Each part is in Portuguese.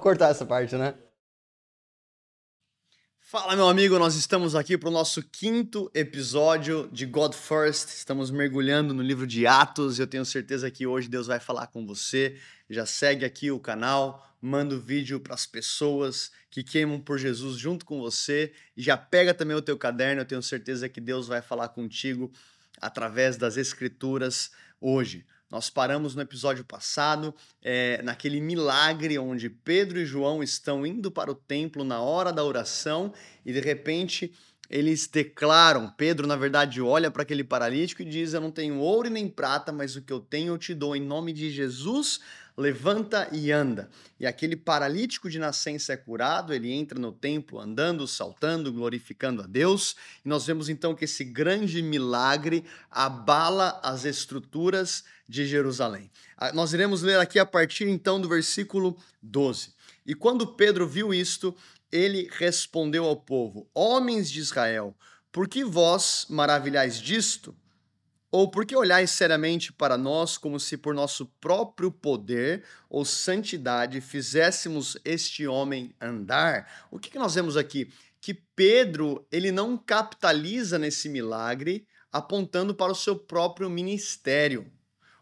Pra cortar essa parte, né? Fala, meu amigo, nós estamos aqui para o nosso quinto episódio de God First. Estamos mergulhando no livro de Atos e eu tenho certeza que hoje Deus vai falar com você. Já segue aqui o canal, manda o vídeo para as pessoas que queimam por Jesus junto com você e já pega também o teu caderno. Eu tenho certeza que Deus vai falar contigo através das Escrituras hoje. Nós paramos no episódio passado, é, naquele milagre onde Pedro e João estão indo para o templo na hora da oração e de repente eles declaram: Pedro, na verdade, olha para aquele paralítico e diz: Eu não tenho ouro e nem prata, mas o que eu tenho eu te dou em nome de Jesus levanta e anda. E aquele paralítico de nascença é curado, ele entra no templo andando, saltando, glorificando a Deus. E nós vemos então que esse grande milagre abala as estruturas de Jerusalém. Ah, nós iremos ler aqui a partir então do versículo 12. E quando Pedro viu isto, ele respondeu ao povo: Homens de Israel, por que vós maravilhais disto? Ou porque olhais seriamente para nós como se por nosso próprio poder ou santidade fizéssemos este homem andar? O que, que nós vemos aqui? Que Pedro ele não capitaliza nesse milagre apontando para o seu próprio ministério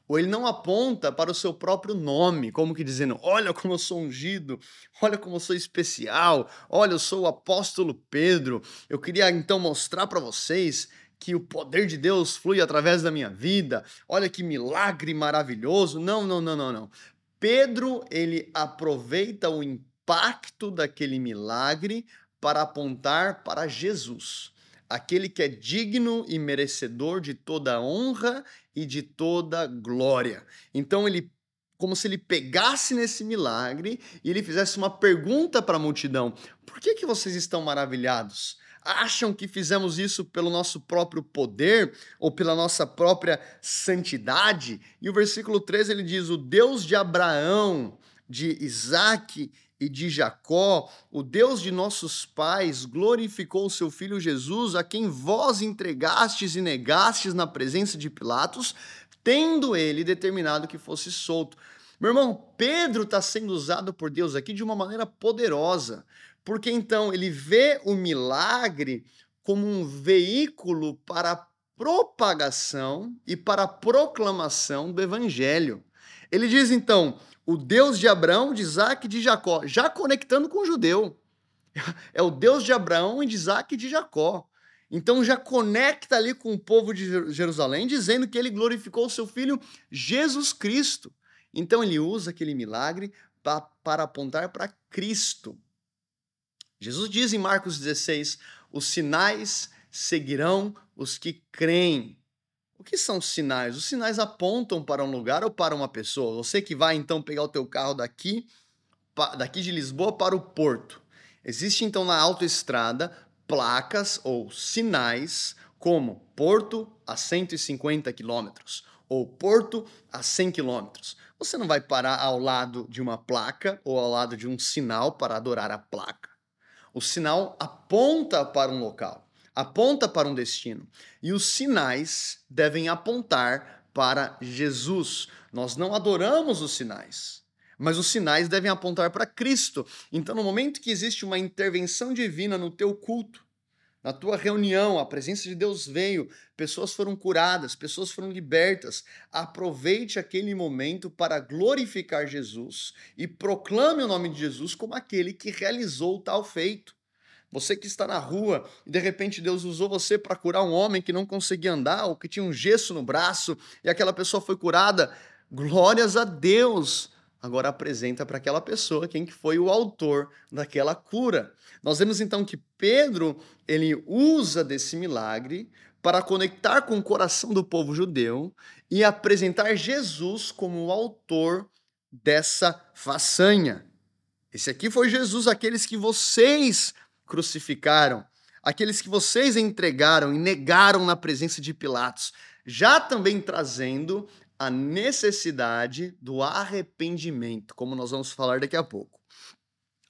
ou ele não aponta para o seu próprio nome, como que dizendo: olha como eu sou ungido, olha como eu sou especial, olha, eu sou o apóstolo Pedro. Eu queria então mostrar para vocês que o poder de Deus flui através da minha vida. Olha que milagre maravilhoso. Não, não, não, não, não. Pedro, ele aproveita o impacto daquele milagre para apontar para Jesus, aquele que é digno e merecedor de toda honra e de toda glória. Então ele como se ele pegasse nesse milagre e ele fizesse uma pergunta para a multidão: Por que que vocês estão maravilhados? acham que fizemos isso pelo nosso próprio poder ou pela nossa própria santidade. E o versículo 13 ele diz: O Deus de Abraão, de Isaac e de Jacó, o Deus de nossos pais, glorificou o seu filho Jesus, a quem vós entregastes e negastes na presença de Pilatos, tendo ele determinado que fosse solto. Meu irmão, Pedro está sendo usado por Deus aqui de uma maneira poderosa. Porque então ele vê o milagre como um veículo para a propagação e para a proclamação do evangelho. Ele diz então: o Deus de Abraão, de Isaac e de Jacó, já conectando com o judeu. É o Deus de Abraão e de Isaac e de Jacó. Então já conecta ali com o povo de Jerusalém, dizendo que ele glorificou o seu filho Jesus Cristo. Então ele usa aquele milagre para apontar para Cristo. Jesus diz em Marcos 16: os sinais seguirão os que creem. O que são sinais? Os sinais apontam para um lugar ou para uma pessoa. Você que vai então pegar o teu carro daqui, daqui de Lisboa para o Porto. Existe então na autoestrada placas ou sinais como Porto a 150 quilômetros ou Porto a 100 quilômetros. Você não vai parar ao lado de uma placa ou ao lado de um sinal para adorar a placa. O sinal aponta para um local, aponta para um destino. E os sinais devem apontar para Jesus. Nós não adoramos os sinais, mas os sinais devem apontar para Cristo. Então, no momento que existe uma intervenção divina no teu culto, na tua reunião, a presença de Deus veio, pessoas foram curadas, pessoas foram libertas. Aproveite aquele momento para glorificar Jesus e proclame o nome de Jesus como aquele que realizou tal feito. Você que está na rua e de repente Deus usou você para curar um homem que não conseguia andar ou que tinha um gesso no braço e aquela pessoa foi curada, glórias a Deus agora apresenta para aquela pessoa quem que foi o autor daquela cura. Nós vemos então que Pedro, ele usa desse milagre para conectar com o coração do povo judeu e apresentar Jesus como o autor dessa façanha. Esse aqui foi Jesus, aqueles que vocês crucificaram, aqueles que vocês entregaram e negaram na presença de Pilatos, já também trazendo a necessidade do arrependimento, como nós vamos falar daqui a pouco.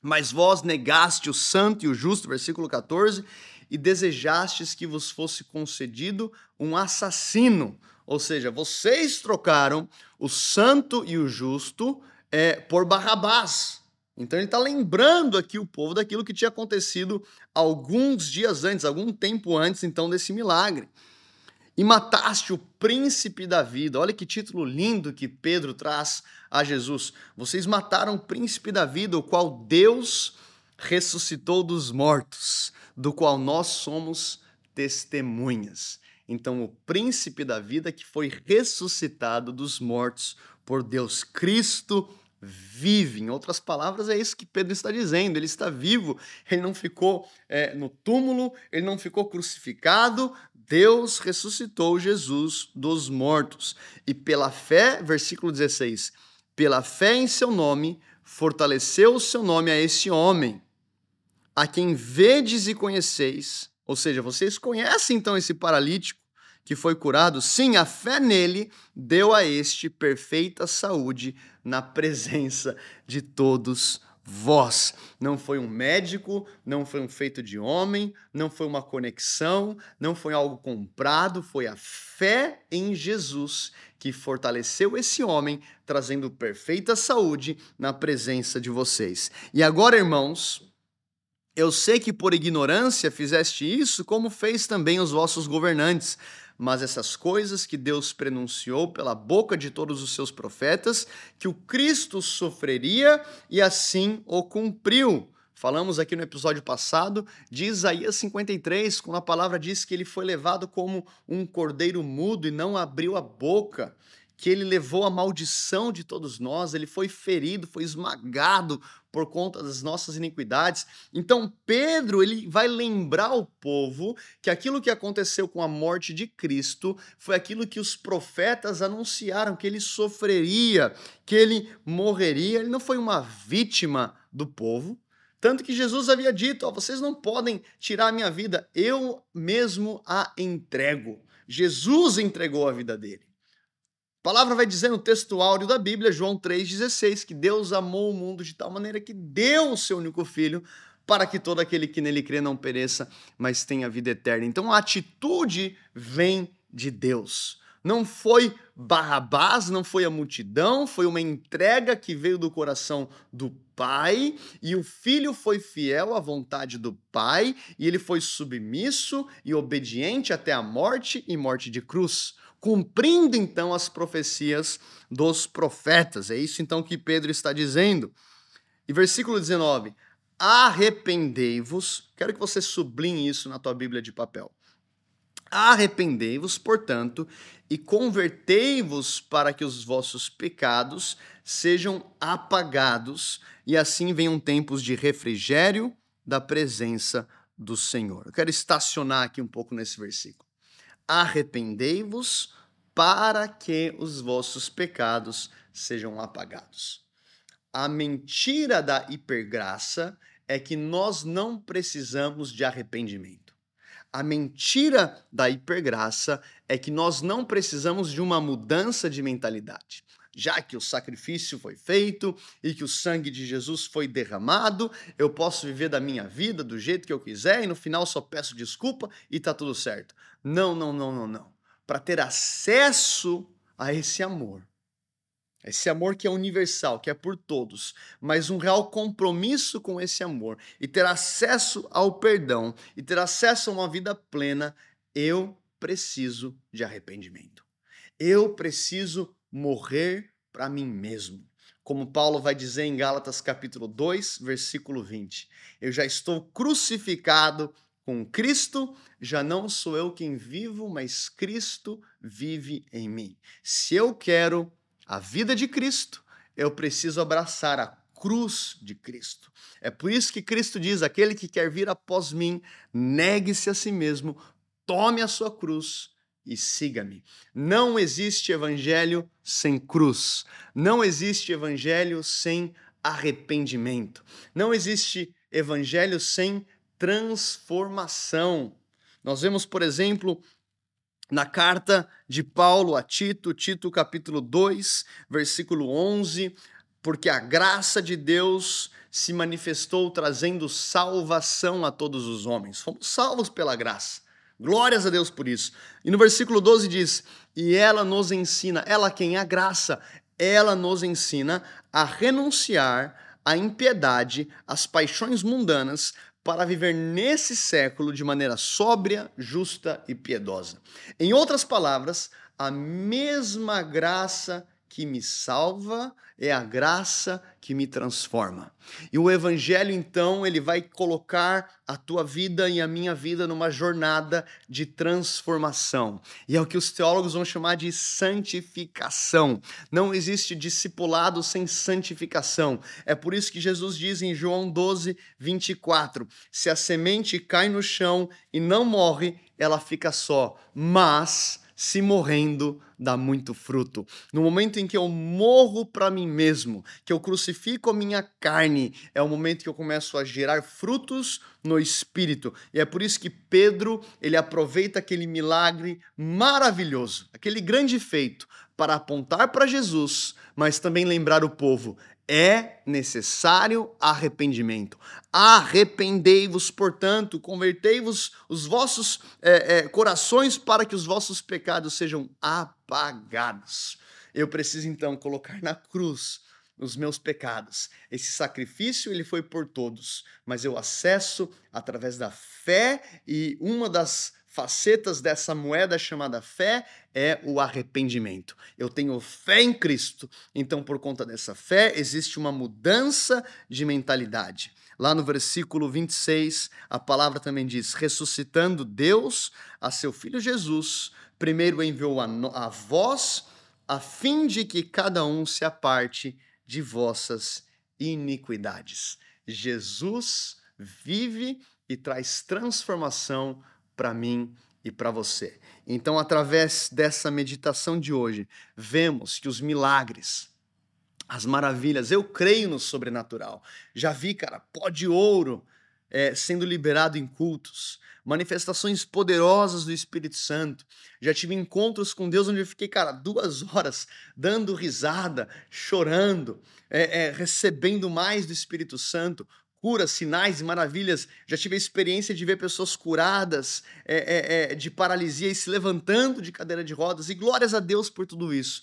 Mas vós negaste o santo e o justo, versículo 14, e desejastes que vos fosse concedido um assassino. Ou seja, vocês trocaram o santo e o justo é, por Barrabás, Então ele está lembrando aqui o povo daquilo que tinha acontecido alguns dias antes, algum tempo antes então desse milagre. E mataste o príncipe da vida. Olha que título lindo que Pedro traz a Jesus. Vocês mataram o príncipe da vida, o qual Deus ressuscitou dos mortos, do qual nós somos testemunhas. Então, o príncipe da vida que foi ressuscitado dos mortos por Deus, Cristo vive. Em outras palavras, é isso que Pedro está dizendo. Ele está vivo, ele não ficou é, no túmulo, ele não ficou crucificado. Deus ressuscitou Jesus dos mortos. E pela fé, versículo 16, pela fé em seu nome, fortaleceu o seu nome a esse homem, a quem vedes e conheceis. Ou seja, vocês conhecem então esse paralítico que foi curado? Sim, a fé nele deu a este perfeita saúde na presença de todos vós. Não foi um médico, não foi um feito de homem, não foi uma conexão, não foi algo comprado, foi a fé em Jesus que fortaleceu esse homem, trazendo perfeita saúde na presença de vocês. E agora, irmãos, eu sei que por ignorância fizeste isso, como fez também os vossos governantes mas essas coisas que Deus prenunciou pela boca de todos os seus profetas, que o Cristo sofreria e assim o cumpriu. Falamos aqui no episódio passado de Isaías 53, quando a palavra diz que ele foi levado como um cordeiro mudo e não abriu a boca que ele levou a maldição de todos nós, ele foi ferido, foi esmagado por conta das nossas iniquidades. Então Pedro, ele vai lembrar o povo que aquilo que aconteceu com a morte de Cristo foi aquilo que os profetas anunciaram que ele sofreria, que ele morreria. Ele não foi uma vítima do povo, tanto que Jesus havia dito: vocês não podem tirar a minha vida, eu mesmo a entrego. Jesus entregou a vida dele. A palavra vai dizer no texto áureo da Bíblia, João 3,16, que Deus amou o mundo de tal maneira que deu o seu único filho para que todo aquele que nele crê não pereça, mas tenha vida eterna. Então a atitude vem de Deus. Não foi Barrabás, não foi a multidão, foi uma entrega que veio do coração do Pai, e o filho foi fiel à vontade do Pai, e ele foi submisso e obediente até a morte e morte de cruz cumprindo então as profecias dos profetas. É isso então que Pedro está dizendo. E versículo 19: Arrependei-vos, quero que você sublinhe isso na tua Bíblia de papel. Arrependei-vos, portanto, e convertei-vos para que os vossos pecados sejam apagados e assim venham tempos de refrigério da presença do Senhor. Eu quero estacionar aqui um pouco nesse versículo arrependei-vos para que os vossos pecados sejam apagados. A mentira da hipergraça é que nós não precisamos de arrependimento. A mentira da hipergraça é que nós não precisamos de uma mudança de mentalidade. Já que o sacrifício foi feito e que o sangue de Jesus foi derramado, eu posso viver da minha vida do jeito que eu quiser e no final só peço desculpa e tá tudo certo. Não, não, não, não, não. Para ter acesso a esse amor, esse amor que é universal, que é por todos, mas um real compromisso com esse amor e ter acesso ao perdão e ter acesso a uma vida plena, eu preciso de arrependimento. Eu preciso morrer para mim mesmo. Como Paulo vai dizer em Gálatas capítulo 2, versículo 20: Eu já estou crucificado com Cristo, já não sou eu quem vivo, mas Cristo vive em mim. Se eu quero a vida de Cristo, eu preciso abraçar a cruz de Cristo. É por isso que Cristo diz: aquele que quer vir após mim, negue-se a si mesmo, tome a sua cruz e siga-me. Não existe evangelho sem cruz. Não existe evangelho sem arrependimento. Não existe evangelho sem transformação. Nós vemos, por exemplo, na carta de Paulo a Tito, Tito capítulo 2, versículo 11, porque a graça de Deus se manifestou trazendo salvação a todos os homens. Fomos salvos pela graça. Glórias a Deus por isso. E no versículo 12 diz: E ela nos ensina, ela quem? A graça, ela nos ensina a renunciar a impiedade, as paixões mundanas, para viver nesse século de maneira sóbria, justa e piedosa. Em outras palavras, a mesma graça que me salva é a graça que me transforma. E o evangelho então, ele vai colocar a tua vida e a minha vida numa jornada de transformação. E é o que os teólogos vão chamar de santificação. Não existe discipulado sem santificação. É por isso que Jesus diz em João 12, 24: Se a semente cai no chão e não morre, ela fica só, mas se morrendo dá muito fruto. No momento em que eu morro para mim mesmo, que eu crucifico a minha carne, é o momento que eu começo a gerar frutos no espírito. E é por isso que Pedro, ele aproveita aquele milagre maravilhoso, aquele grande feito para apontar para Jesus, mas também lembrar o povo: é necessário arrependimento. Arrependei-vos, portanto, convertei-vos os vossos é, é, corações para que os vossos pecados sejam apagados. Eu preciso então colocar na cruz os meus pecados. Esse sacrifício ele foi por todos, mas eu acesso através da fé e uma das facetas dessa moeda chamada fé é o arrependimento. Eu tenho fé em Cristo, então por conta dessa fé existe uma mudança de mentalidade. Lá no versículo 26, a palavra também diz: ressuscitando Deus a seu filho Jesus, primeiro enviou a, a vós, a fim de que cada um se aparte de vossas iniquidades. Jesus vive e traz transformação para mim e para você. Então, através dessa meditação de hoje, vemos que os milagres, as maravilhas, eu creio no sobrenatural. Já vi, cara, pó de ouro é, sendo liberado em cultos, manifestações poderosas do Espírito Santo. Já tive encontros com Deus onde eu fiquei, cara, duas horas dando risada, chorando, é, é, recebendo mais do Espírito Santo, curas, sinais e maravilhas. Já tive a experiência de ver pessoas curadas é, é, é, de paralisia e se levantando de cadeira de rodas, e glórias a Deus por tudo isso.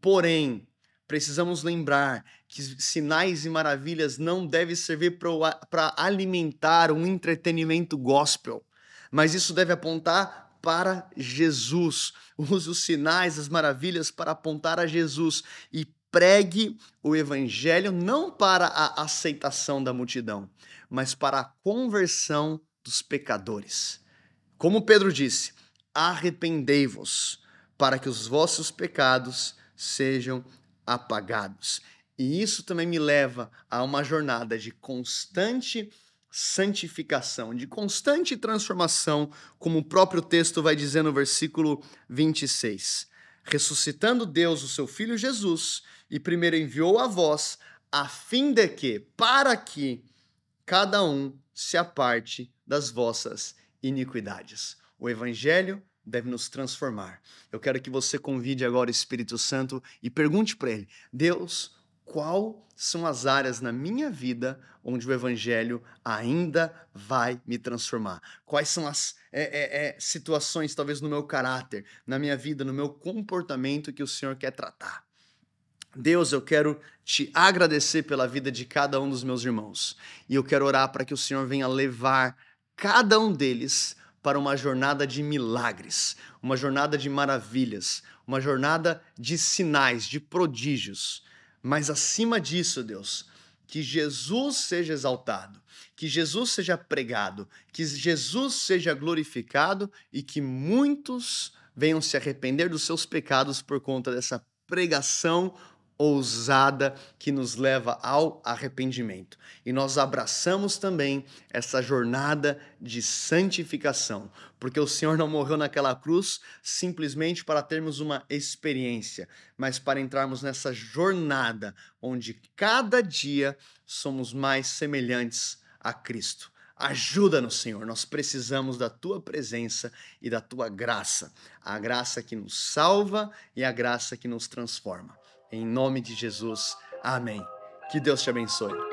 Porém, precisamos lembrar que sinais e maravilhas não devem servir para alimentar um entretenimento gospel, mas isso deve apontar para Jesus. Use os sinais, as maravilhas para apontar a Jesus e pregue o evangelho não para a aceitação da multidão, mas para a conversão dos pecadores. Como Pedro disse: arrependei-vos, para que os vossos pecados sejam apagados. E isso também me leva a uma jornada de constante santificação, de constante transformação, como o próprio texto vai dizer no versículo 26 ressuscitando Deus o seu Filho Jesus, e primeiro enviou a vós, a fim de que, para que cada um se aparte das vossas iniquidades. O Evangelho deve nos transformar. Eu quero que você convide agora o Espírito Santo e pergunte para ele: Deus, qual são as áreas na minha vida onde o Evangelho ainda vai me transformar? Quais são as é, é, é, situações, talvez no meu caráter, na minha vida, no meu comportamento que o Senhor quer tratar? Deus, eu quero te agradecer pela vida de cada um dos meus irmãos. E eu quero orar para que o Senhor venha levar cada um deles para uma jornada de milagres, uma jornada de maravilhas, uma jornada de sinais, de prodígios mas acima disso, Deus, que Jesus seja exaltado, que Jesus seja pregado, que Jesus seja glorificado e que muitos venham se arrepender dos seus pecados por conta dessa pregação ousada que nos leva ao arrependimento. E nós abraçamos também essa jornada de santificação, porque o Senhor não morreu naquela cruz simplesmente para termos uma experiência, mas para entrarmos nessa jornada onde cada dia somos mais semelhantes a Cristo. Ajuda-nos, Senhor. Nós precisamos da tua presença e da tua graça. A graça que nos salva e a graça que nos transforma. Em nome de Jesus. Amém. Que Deus te abençoe.